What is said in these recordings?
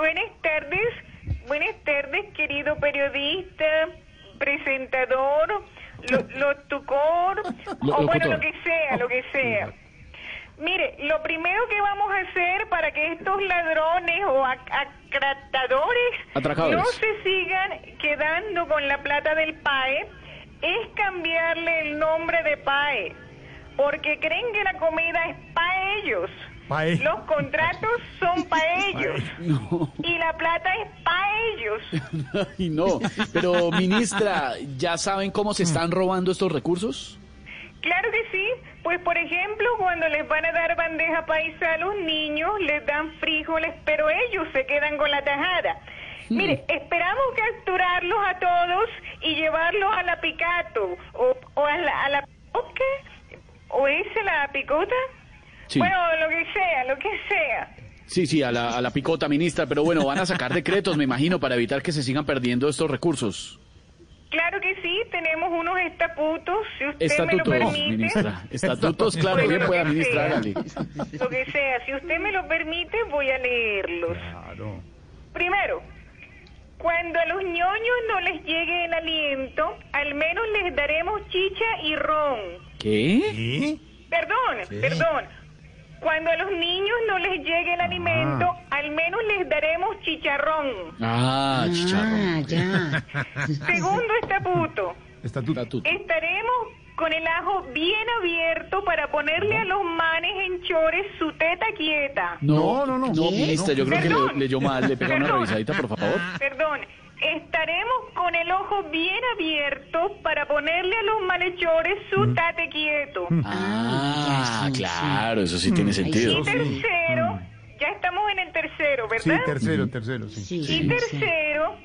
Buenas tardes. Buenas tardes, querido periodista, presentador, lo, locutor, o bueno, lo que sea, lo que sea. Mire, lo primero que vamos a hacer para que estos ladrones o acratadores no se sigan quedando con la plata del PAE es cambiarle el nombre de PAE, porque creen que la comida es para ellos. Los contratos son para ellos. Y la plata es para ellos. Ay, no. Pero, ministra, ¿ya saben cómo se están robando estos recursos? Claro que sí. Pues, por ejemplo, cuando les van a dar bandeja paisa a los niños, les dan frijoles, pero ellos se quedan con la tajada. Mire, esperamos capturarlos a todos y llevarlos a la picato o, o a la... A la ¿O qué? ¿O es la picota? Bueno, lo que sea, lo que sea. Sí, sí, a la, a la picota, ministra, pero bueno, van a sacar decretos, me imagino, para evitar que se sigan perdiendo estos recursos. Claro que sí, tenemos unos estatutos, si usted estatutos, me lo permite. ministra. Estatutos, claro, bien puede administrar, Lo que sea, si usted me lo permite, voy a leerlos. Claro. Primero, cuando a los ñoños no les llegue el aliento, al menos les daremos chicha y ron. ¿Qué? ¿Qué? Perdón, perdón. Cuando a los niños no les llegue el alimento, ah. al menos les daremos chicharrón. Ah, chicharrón. Ah, Segundo estatuto. Estatuto. Estaremos con el ajo bien abierto para ponerle a los manes en chores su teta quieta. No, no, no. No, ministra, yo creo que le, leyó mal. Le pega una revisadita, por favor. Perdón. Estaremos con el ojo bien abierto para ponerle a los malhechores su mm. tate quieto. Mm. Ah, claro, eso sí tiene sentido. Y tercero, mm. ya estamos en el tercero, ¿verdad? Sí, tercero, tercero, sí. Y tercero,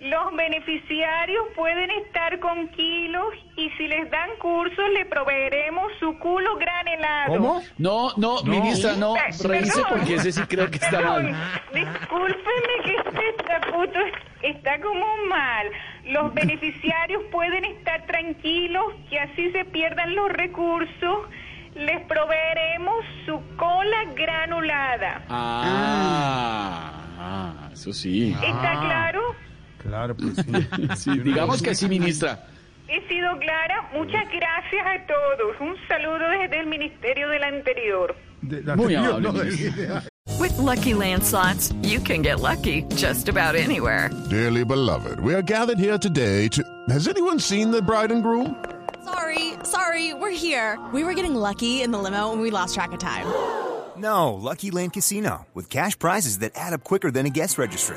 los beneficiarios pueden estar con kilos y si les dan cursos le proveeremos su culo gran helado. ¿Cómo? No, no, ministra, no, revise porque ese sí creo que está mal. Discúlpeme que este estatuto está como mal. Los beneficiarios pueden estar tranquilos que así se pierdan los recursos. Les proveeremos su cola granulada. Ah, ah eso sí. ¿Está ah. claro? Claro, pues sí. digamos que sí, ministra. He sido clara. Muchas gracias a todos. Un saludo desde el Ministerio del Anterior. De, la Muy amable. No, With lucky landslots, you can get lucky just about anywhere. Dearly beloved, we are gathered here today to. Has anyone seen the bride and groom? Sorry, sorry, we're here. We were getting lucky in the limo and we lost track of time. No, Lucky Land Casino, with cash prizes that add up quicker than a guest registry